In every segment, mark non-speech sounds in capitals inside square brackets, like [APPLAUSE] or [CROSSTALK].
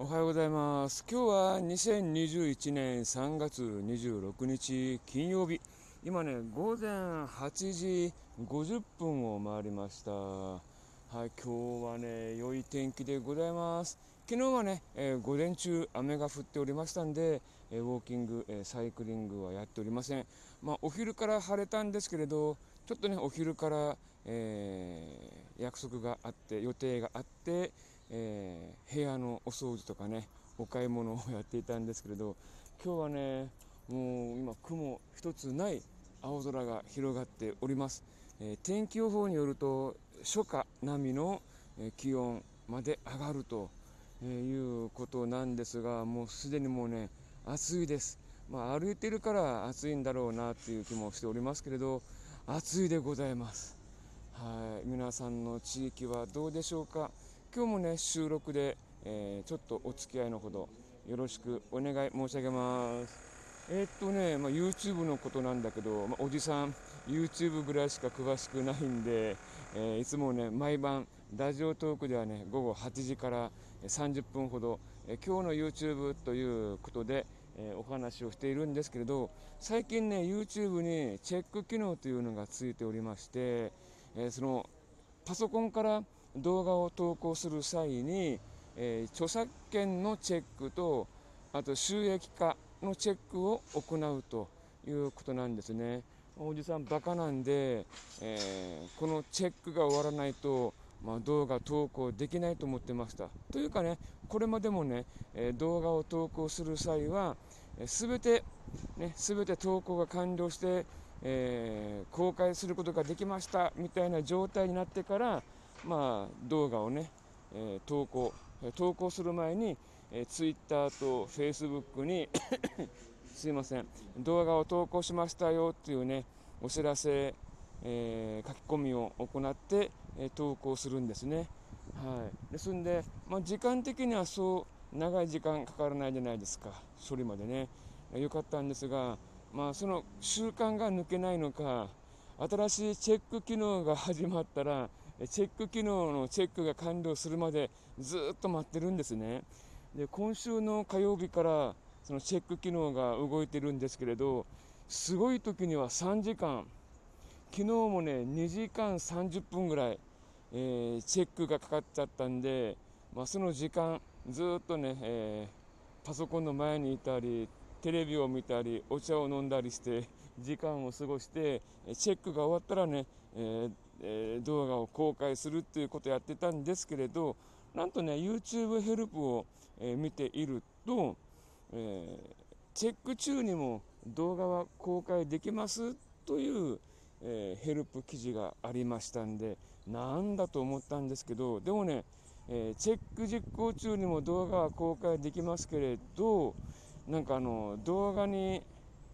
おはようございます。今日は2021年3月26日金曜日。今ね、午前8時50分を回りました。はい、今日はね、良い天気でございます。昨日はね、えー午前中雨が降っておりましたんで、えーウォーキング、えーサイクリングはやっておりません。まあ、お昼から晴れたんですけれど、ちょっとね、お昼から、えー約束があって、予定があって、えー部屋のお掃除とかねお買い物をやっていたんですけれど今日はねもう今雲一つない青空が広がっております、えー天気予報によると初夏並みの気温まで上がるということなんですがもうすでにもうね暑いです。まあ歩いてるから暑いんだろうなっていう気もしておりますけれど暑いでございます。はい、皆さんの地域はどうでしょうか？今日もね収録で、えーちょっとお付き合いのほどよろしくお願い申し上げます。えーっとね、まあ、YouTube のことなんだけど、まあ、おじさん YouTube ぐらいしか詳しくないんで、えーいつもね毎晩ラジオトークではね午後8時から30分ほど、え今日の YouTube ということで、えお話をしているんですけれど最近ね YouTube にチェック機能というのがついておりまして、えそのパソコンから動画を投稿する際に、えー著作権のチェックとあと収益化のチェックを行うということなんですね。おじさんバカなんで、えーこのチェックが終わらないと、まあ、動画投稿できないと思ってました。というかね、これまでもね、えー動画を投稿する際は、すべて、ね、すべて投稿が完了して、えー公開することができましたみたいな状態になってから、まあ、動画をね、えー投稿、投稿する前に、えー、Twitter と Facebook に [COUGHS] すいません動画を投稿しましたよっていうねお知らせ、えー書き込みを行って、え投稿するんですね。はい、ですんで、まあ、時間的にはそう長い時間かからないじゃないですか。処理までね。よかったんですが、まあ、その習慣が抜けないのか新しいチェック機能が始まったらチェック機能のチェックが完了するまでずっと待ってるんですね。で今週の火曜日からそのチェック機能が動いてるんですけれどすごい時には3時間昨日もね2時間30分ぐらい、えーチェックがかかっちゃったんで、まあ、その時間ずっとね、えーパソコンの前にいたりテレビを見たりお茶を飲んだりして時間を過ごしてチェックが終わったらね、えーえー動画を公開するっていうことをやってたんですけれどなんとね YouTube ヘルプを、えー見ていると、えーチェック中にも動画は公開できますという、えヘルプ記事がありましたんでなんだと思ったんですけどでもね、えチェック実行中にも動画は公開できますけれどなんかあの動画に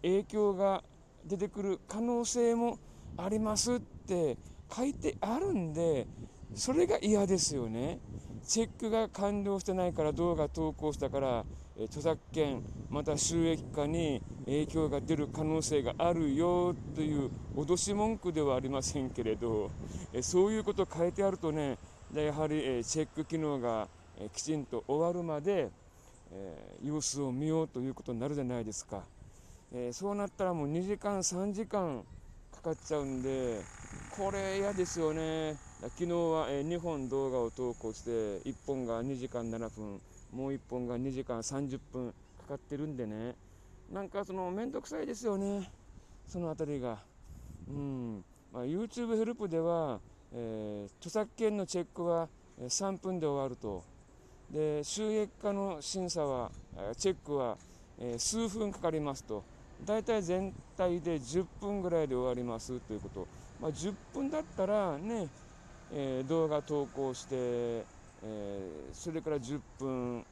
影響が出てくる可能性もありますって書いてあるんでそれが嫌ですよね。チェックが完了してないから動画投稿したからえ著作権また収益化に影響が出る可能性があるよという脅し文句ではありませんけれどえそういうことを書いてあるとねやはりえチェック機能がえきちんと終わるまでえ様子を見ようということになるじゃないですか、えそうなったらもう2時間3時間かかっちゃうんでこれ嫌ですよね。昨日は、え2本動画を投稿して1本が2時間7分もう1本が2時間30分かかってるんでね。なんかその面倒くさいですよね。そのあたりが。うん、まあ、YouTube ヘルプでは、えー著作権のチェックは3分で終わると。で収益化の審査はチェックは、え数分かかりますと。大体全体で10分ぐらいで終わりますということ、まあ、10分だったらね、えー動画投稿して、えーそれから10分。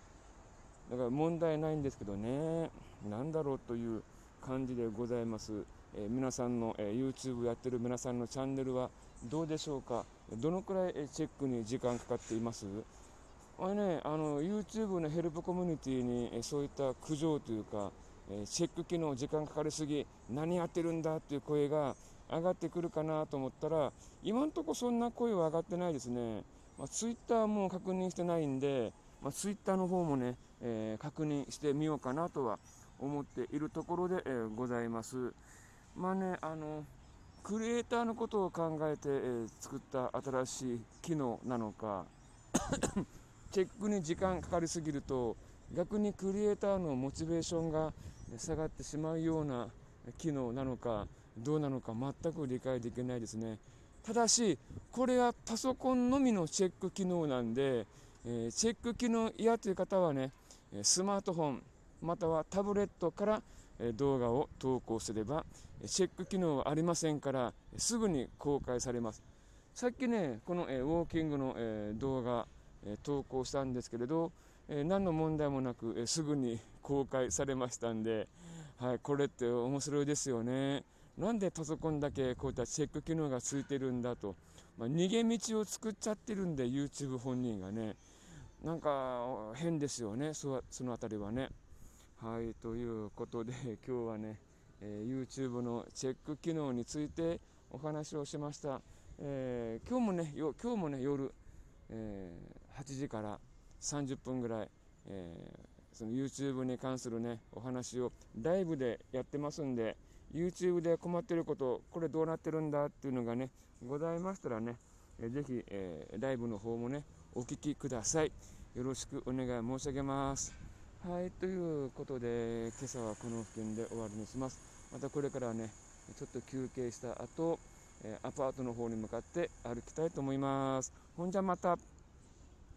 だから問題ないんですけどね。なんだろうという感じでございます、えー皆さんの、えー YouTube やってる皆さんのチャンネルはどうでしょうか？どのくらいえーチェックに時間かかっています？あれね、あの YouTube のヘルプコミュニティにえーそういった苦情というか、えーチェック機能時間かかりすぎ何やってるんだっていう声が上がってくるかなと思ったら今のところそんな声は上がってないですね、まあ、Twitter も確認してないんでまあ、Twitter の方もね、えー、確認してみようかなとは思っているところで、えー、ございます。まあね、あのクリエイターのことを考えて、えー、作った新しい機能なのか [COUGHS] チェックに時間かかりすぎると逆にクリエイターのモチベーションが下がってしまうような機能なのかどうなのか全く理解できないですね。ただしこれはパソコンのみのチェック機能なんで、えー、チェック機能嫌という方はねスマートフォンまたはタブレットから動画を投稿すればチェック機能はありませんからすぐに公開されます。さっきねこのウォーキングの動画投稿したんですけれど何の問題もなくすぐに公開されましたんで、はい、これって面白いですよね。なんでパソコンだけこういったチェック機能がついてるんだと、まあ、逃げ道を作っちゃってるんで YouTube 本人がね。なんか変ですよね。その辺りはね。はいということで [LAUGHS] 今日はね、えー、YouTube のチェック機能についてお話をしました、えー、今日もね今日もね夜、えー、8時から30分ぐらい、えその YouTube に関するねお話をライブでやってますんで YouTube で困ってることこれどうなってるんだっていうのがねございましたらね、えー、ぜひ、えライブの方もねお聞きくださいよろしくお願い申し上げますはい、ということで、今朝はこの付近で終わりにします。またこれからね、ちょっと休憩した後、えアパートの方に向かって歩きたいと思います。ほんじゃまた。